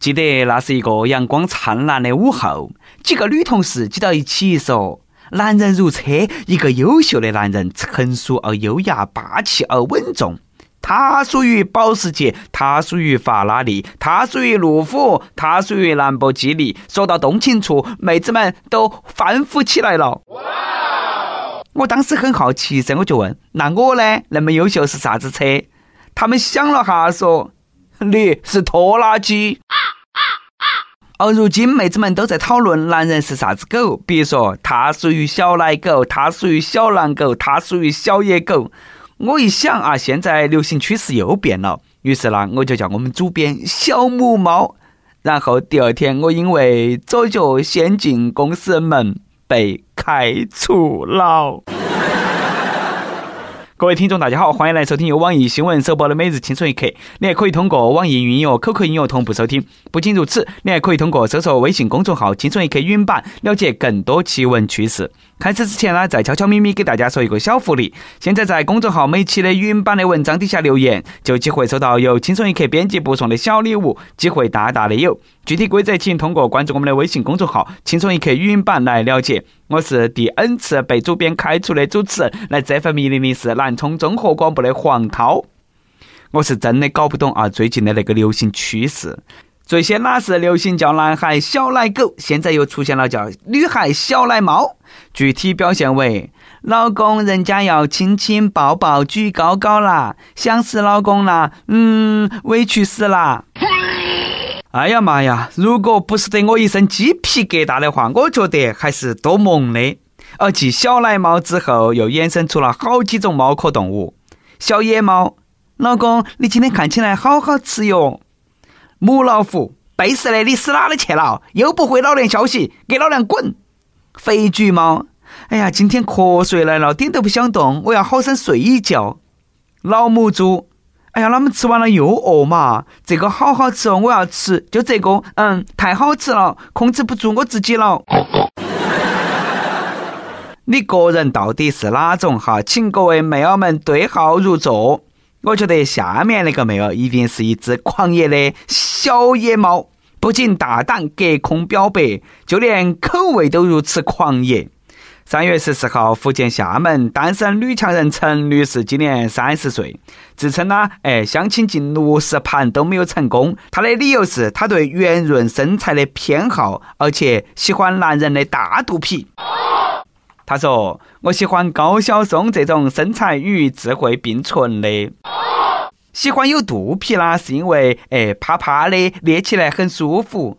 记得那是一个阳光灿烂的午后，几个女同事挤到一起说：“男人如车，一个优秀的男人，成熟而优雅，霸气而稳重。他属于保时捷，他属于法拉利，他属于路虎，他属于兰博基尼。”说到动情处，妹子们都欢呼起来了。我当时很好奇噻，我就问：“那我呢？那么优秀是啥子车？”他们想了哈，说：“你是拖拉机。”而如今，妹子们都在讨论男人是啥子狗，比如说他属于小奶狗，他属于小狼狗，他属于小野狗。我一想啊，现在流行趋势又变了，于是呢，我就叫我们主编小母猫。然后第二天，我因为左脚先进公司门被开除了。各位听众，大家好，欢迎来收听由网易新闻首播的《每日轻松一刻》。你还可以通过网易云音乐、QQ 音乐同步收听。不仅如此，你还可以通过搜索微信公众号“轻松一刻”语音版了解更多奇闻趣事。开始之前呢，再悄悄咪咪给大家说一个小福利：现在在公众号每期的语音版的文章底下留言，就有机会收到由轻松一刻编辑部送的小礼物，机会大大的有。具体规则请通过关注我们的微信公众号“轻松一刻”语音版来了解。我是第 N 次被主编开除的主持人，来这份命令的是南充综合广播的黄涛。我是真的搞不懂啊，最近的那个流行趋势，最先哪是流行叫男孩小奶狗，现在又出现了叫女孩小奶猫。具体表现为：老公，人家要亲亲抱抱举高高啦，想死老公啦，嗯，委屈死啦。哎呀妈呀！如果不是得我一身鸡皮疙瘩的话，我觉得还是多萌的。而继小奶猫之后，又衍生出了好几种猫科动物：小野猫，老公，你今天看起来好好吃哟；母老虎，背时的，你死哪里去了？又不回老娘消息，给老娘滚！肥橘猫，哎呀，今天瞌睡来了，点都不想动，我要好生睡一觉。老母猪。哎呀，他们吃完了又饿嘛？这个好好吃哦，我要吃，就这个，嗯，太好吃了，控制不住我自己了。你个人到底是哪种哈？请各位妹儿们对号入座。我觉得下面那个妹儿一定是一只狂野的小野猫，不仅大胆隔空表白，就连口味都如此狂野。三月十四号，福建厦门单身女强人陈女士今年三十岁，自称呢，哎，相亲近六十盘都没有成功。她的理由是她对圆润身材的偏好，而且喜欢男人的大肚皮。他说：“我喜欢高晓松这种身材与智慧并存的。喜欢有肚皮啦，是因为哎，啪啪的捏起来很舒服。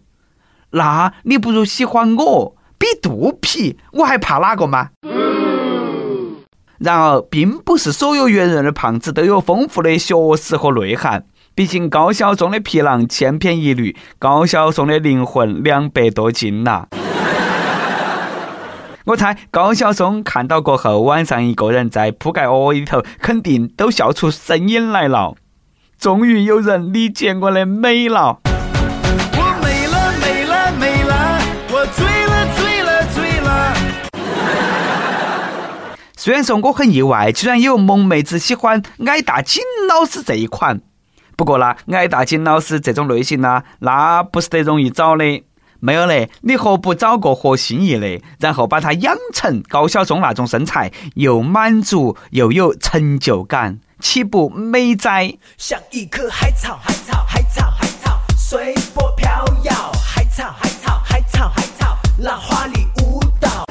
那你不如喜欢我。”比肚皮，我还怕哪个吗？然而，并不是所有圆润的胖子都有丰富的学识和内涵。毕竟，高晓松的皮囊千篇一律，高晓松的灵魂两百多斤呐。我猜，高晓松看到过后，晚上一个人在铺盖窝里头，肯定都笑出声音来了。终于有人理解我的美了。我美了美了美了，我醉了醉了醉了虽然说我很意外，居然有萌妹子喜欢矮大紧老师这一款。不过呢，矮大紧老师这种类型呢，那不是得容易找的。没有嘞，你何不找个合心意的，然后把他养成高晓松那种身材，又满足又有成就感，岂不美哉？像一棵海草，海草，海草，海草，随波飘摇。海草，海草，海草，海草，那花里舞蹈。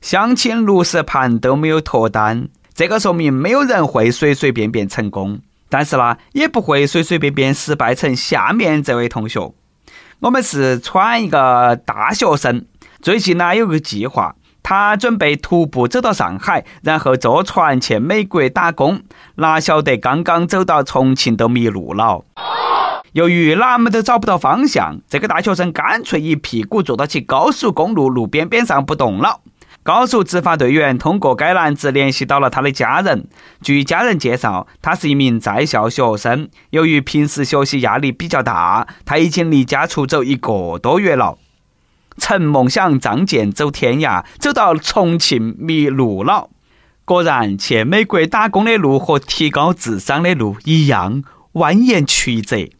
相亲六十盘都没有脱单，这个说明没有人会随随便便成功，但是呢，也不会随随便便失败成下面这位同学。我们四川一个大学生，最近呢有个计划，他准备徒步走到上海，然后坐船去美国打工。哪晓得刚刚走到重庆都迷路了。由于哪么都找不到方向，这个大学生干脆一屁股坐到起高速公路路边边上不动了。高速执法队员通过该男子联系到了他的家人。据家人介绍，他是一名在校学生。由于平时学习压力比较大，他已经离家出走一个多月了。曾梦想仗剑走天涯，走到重庆迷路了。果然，去美国打工的路和提高智商的路一样蜿蜒曲折。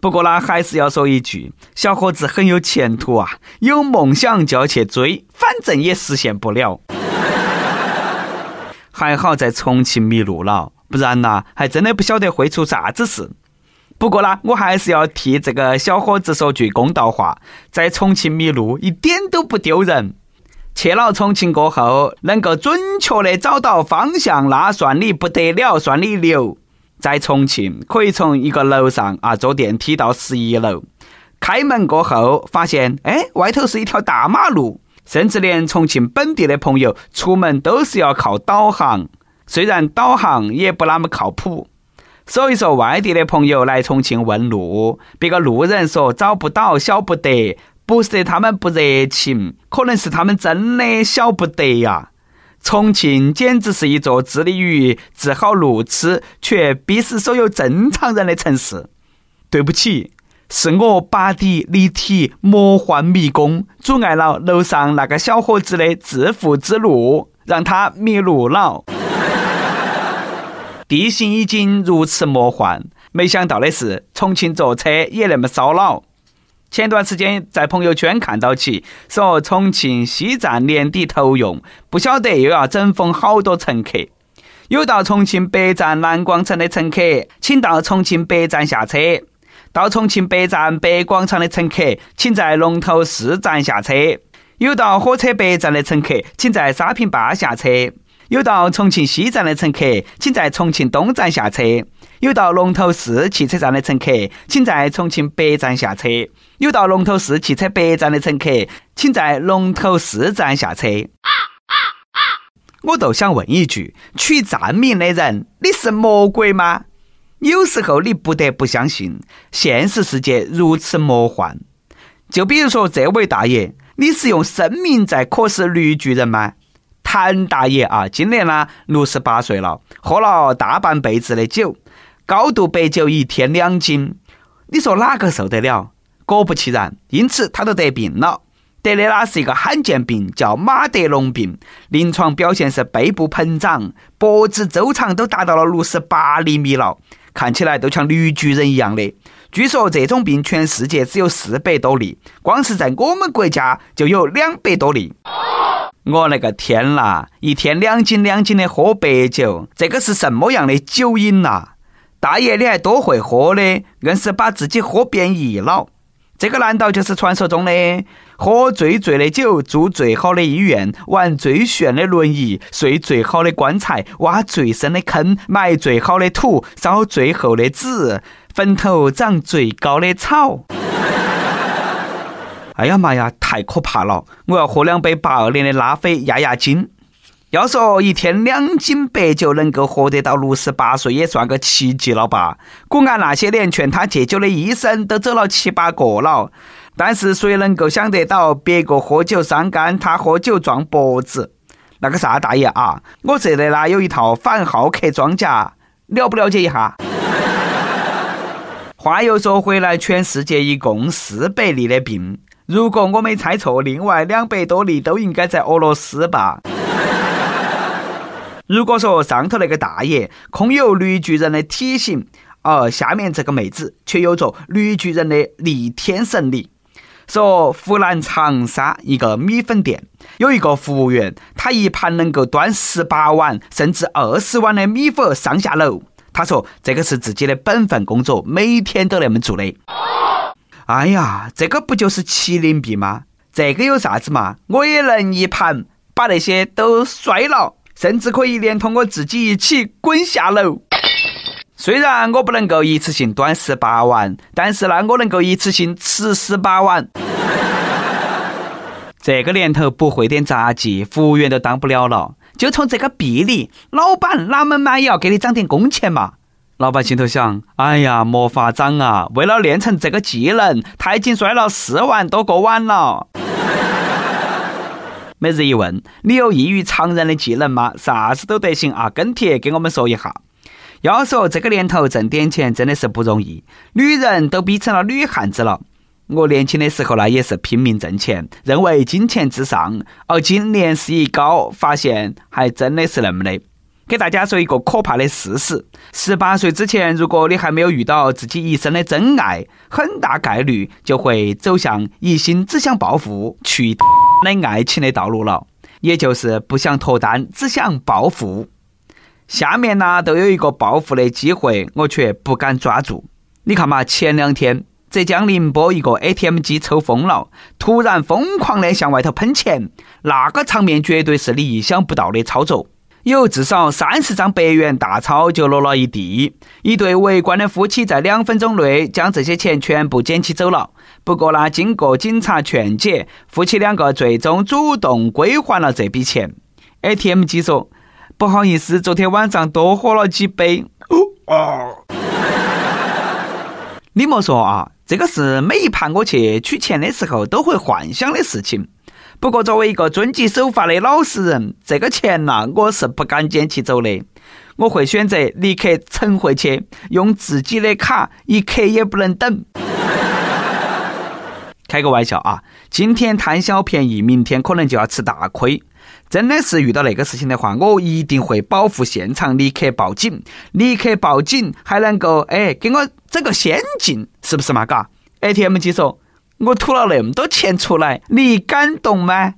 不过呢，还是要说一句，小伙子很有前途啊，有梦想就要去追，反正也实现不了。还好在重庆迷路了，不然呐，还真的不晓得会出啥子事。不过呢，我还是要替这个小伙子说句公道话，在重庆迷路一点都不丢人。去了重庆过后，能够准确的找到方向，那算你不得了，算你牛。在重庆，可以从一个楼上啊坐电梯到十一楼，开门过后发现，哎，外头是一条大马路。甚至连重庆本地的朋友出门都是要靠导航，虽然导航也不那么靠谱。所以说，外地的朋友来重庆问路，别个路人说找不到、晓不得，不是他们不热情，可能是他们真的晓不得呀。重庆简直是一座致力于治好路痴却逼死所有正常人的城市。对不起，是我拔地立体魔幻迷宫阻碍了楼上那个小伙子的致富之路，让他迷路了。地形已经如此魔幻，没想到的是，重庆坐车也那么烧脑。前段时间在朋友圈看到起，说重庆西站年底投用，不晓得又要整封好多乘客。有到重庆北站南广场的乘客，请到重庆北站下车；到重庆北站北广场的乘客，请在龙头寺站下车；有到火车北站的乘客，请在沙坪坝下车。有到重庆西站的乘客，请在重庆东站下车；有到龙头寺汽车站的乘客，请在重庆北站下车；有到龙头寺汽车北站的乘客，请在龙头四站下车。我都想问一句：取站名的人，你是魔鬼吗？有时候你不得不相信，现实世界如此魔幻。就比如说这位大爷，你是用生命在渴死绿巨人吗？谭大爷啊，今年呢六十八岁了，喝了大半辈子的酒，高度白酒一天两斤，你说哪个受得了？果不其然，因此他都得病了，得的那是一个罕见病，叫马德龙病，临床表现是背部膨胀，脖子周长都达到了六十八厘米了，看起来都像绿巨人一样的。据说这种病全世界只有四百多例，光是在我们国家就有两百多例。我那个天啦！一天两斤两斤的喝白酒，这个是什么样的酒瘾呐？大爷，你还多会喝的，硬是把自己喝变异了。这个难道就是传说中的喝最醉的酒，住最好的医院，玩最炫的轮椅，睡最好的棺材，挖最深的坑，埋最好的土，烧最厚的纸，坟头长最高的草？哎呀妈呀，太可怕了！我要喝两杯八二年的拉菲压压惊。要说一天两斤白酒能够活得到六十八岁，也算个奇迹了吧？古安那些年劝他戒酒的医生都走了七八个了，但是谁能够想得到，别个喝酒伤肝，他喝酒撞脖子？那个啥大爷啊，我这里呢有一套反浩克装甲，了不了解一下？话又说回来，全世界一共四百例的病。如果我没猜错，另外两百多例都应该在俄罗斯吧？如果说上头那个大爷空有绿巨人的体型，而下面这个妹子却有着绿巨人的逆天神力。说湖南长沙一个米粉店有一个服务员，他一盘能够端十八碗甚至二十碗的米粉上下楼。他说这个是自己的本分工作，每天都那么做的。哎呀，这个不就是麒麟臂吗？这个有啥子嘛？我也能一盘把那些都摔了，甚至可以连同我自己一起滚下楼。虽然我不能够一次性端十八碗，但是呢，我能够一次性吃十八碗。这个年头不会点杂技，服务员都当不了了。就从这个臂力，老板哪门嘛也要给你涨点工钱嘛。老板心头想：哎呀，没法涨啊！为了练成这个技能，他已经摔了四万多个碗了。每日一问：你有异于常人的技能吗？啥子都得行啊！跟帖给我们说一下。要说这个年头挣点钱真的是不容易，女人都逼成了女汉子了。我年轻的时候呢，也是拼命挣钱，认为金钱至上。而今年事一高，发现还真的是那么的。给大家说一个可怕的事实：十八岁之前，如果你还没有遇到自己一生的真爱，很大概率就会走向一心只想暴富、去的爱情的道路了，也就是不想脱单，只想暴富。下面呢，都有一个暴富的机会，我却不敢抓住。你看嘛，前两天浙江宁波一个 ATM 机抽风了，突然疯狂的向外头喷钱，那个场面绝对是你意想不到的操作。有至少三十张百元大钞就落了一地，一对围观的夫妻在两分钟内将这些钱全部捡起走了。不过呢，经过警察劝解，夫妻两个最终主动归还了这笔钱。ATM 机说：“不好意思，昨天晚上多喝了几杯。”哦，你莫说啊，这个是每一盘我去取钱的时候都会幻想的事情。不过，作为一个遵纪守法的老实人，这个钱呐，我是不敢捡起走的。我会选择立刻存回去，用自己的卡，一刻也不能等。开个玩笑啊！今天贪小便宜，明天可能就要吃大亏。真的是遇到那个事情的话，我一定会保护现场，立刻报警，立刻报警，还能够哎给我整个先进，是不是嘛？嘎？ATM 机说。我吐了那么多钱出来，你敢动吗？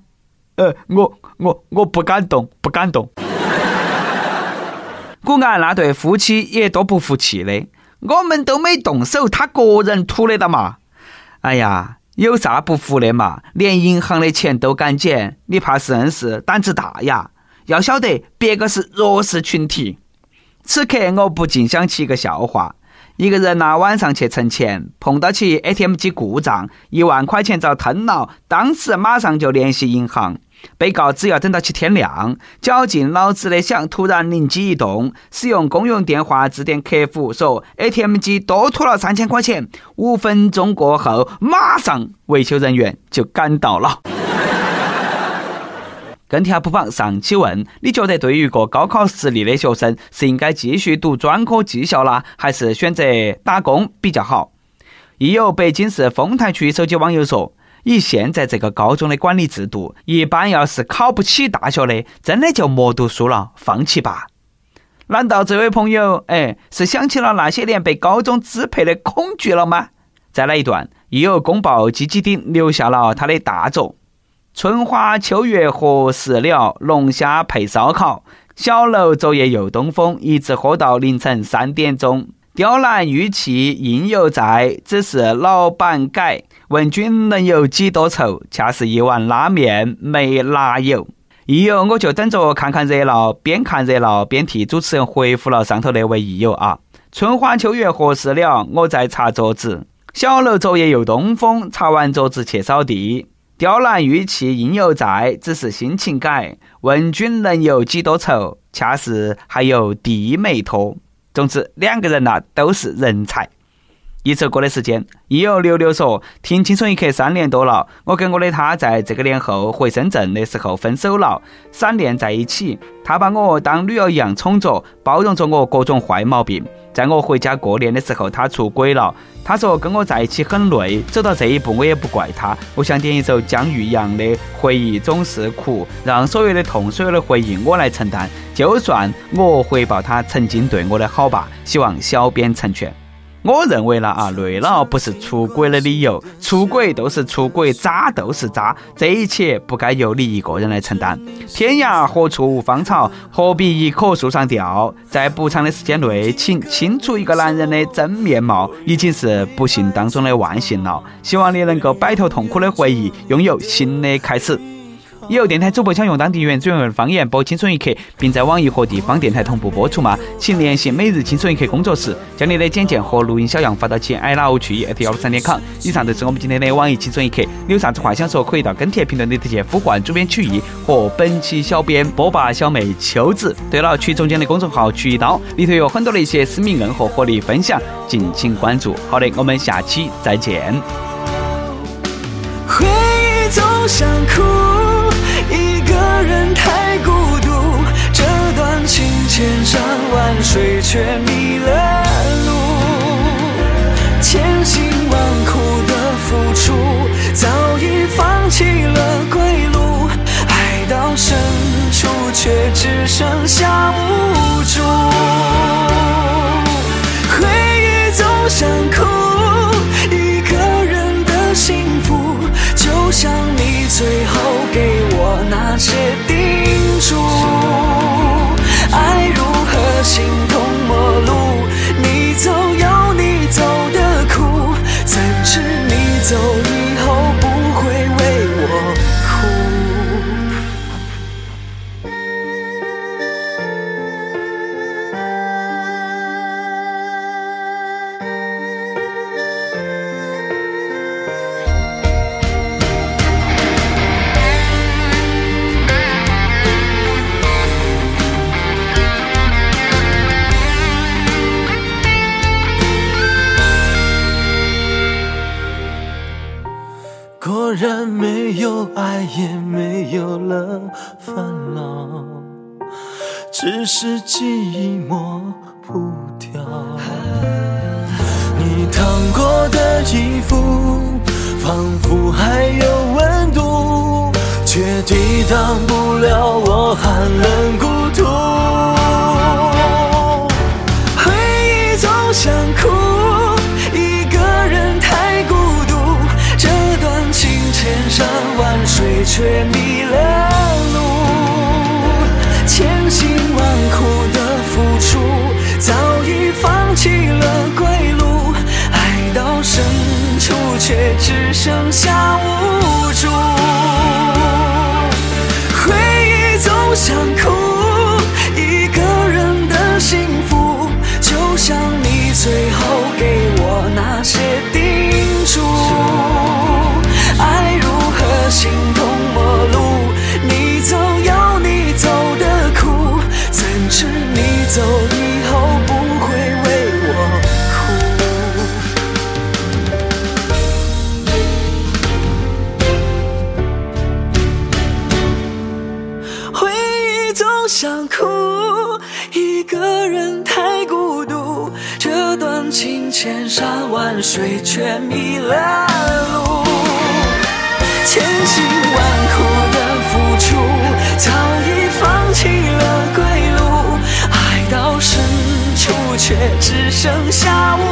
呃，我我我不敢动，不敢动。古安那对夫妻也多不服气的，我们都没动手，他个人吐的了嘛？哎呀，有啥不服的嘛？连银行的钱都敢捡，你怕是真是胆子大呀？要晓得，别个是弱势群体。此刻我不禁想起一个笑话。一个人呢，晚上去存钱，碰到起 ATM 机故障，一万块钱遭吞了。当时马上就联系银行，被告只要等到起天亮。绞尽脑汁的想，突然灵机一动，使用公用电话致电客服，说 ATM 机多吐了三千块钱。五分钟过后，马上维修人员就赶到了。跟帖不妨上期问：你觉得对于一个高考失利的学生，是应该继续读专科技校啦，还是选择打工比较好？亦有北京市丰台区手机网友说：以现在这个高中的管理制度，一般要是考不起大学的，真的就莫读书了，放弃吧。难道这位朋友，哎，是想起了那些年被高中支配的恐惧了吗？再来一段，亦有公报积极顶留下了他的大作。春花秋月何时了？龙虾配烧烤，小楼昨夜又东风，一直喝到凌晨三点钟。雕栏玉砌应犹在，只是老板改。问君能有几多愁？恰是一碗拉面没拉油。益友，我就等着看看热闹，边看热闹边替主持人回复了上头那位益友啊。春花秋月何时了？我在擦桌子。小楼昨夜又东风，擦完桌子去扫地。雕栏玉砌应犹在，只是心情改。问君能有几多愁？恰是还有地没拖。总之，两个人呐都是人才。一首歌的时间，亦有六六说：“听轻松一刻三年多了，我跟我的他在这个年后回深圳的时候分手了，闪恋在一起。他把我当女儿一样宠着，包容着我各种坏毛病。”在我回家过年的时候，他出轨了。他说跟我在一起很累，走到这一步我也不怪他。我想点一首姜育阳的《回忆总是苦》，让所有的痛、所有的回忆我来承担，就算我回报他曾经对我的好吧。希望小编成全。我认为了啊，累了不是出轨的理由，出轨都是出轨，渣都是渣，这一切不该由你一个人来承担。天涯何处无芳草，何必一棵树上吊？在不长的时间内，请清楚一个男人的真面貌，已经是不幸当中的万幸了。希望你能够摆脱痛苦的回忆，拥有新的开始。有电台主播想用当地原汁原味的方言播《轻松一刻》，并在网易和地方电台同步播出吗？请联系每日轻松一刻工作室，将你的简介和录音小样发到其 i love 去 at 幺六三点 com。以上就是我们今天的网易轻松一刻。你有啥子话想说，可以到跟帖评论里直接呼唤主编曲艺和本期小编波霸小妹秋子。对了，曲中间的公众号曲一刀里头有很多的一些私密硬货和你分享，敬请关注。好的，我们下期再见。回忆总想哭。千山万水却迷了路，千辛万苦的付出，早已放弃了归路，爱到深处却只剩下。没有了烦恼只是记忆抹不掉。你烫过的衣服仿佛还有温度却抵挡不了我寒冷孤独。却迷了。水却迷了路千辛万苦的付出早已放弃了归路爱到深处却只剩下无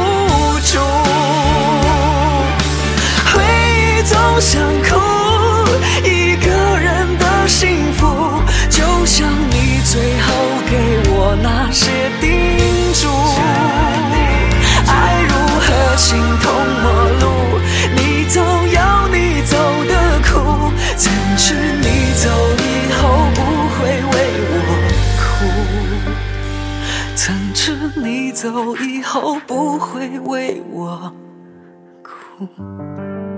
走以后不会为我哭。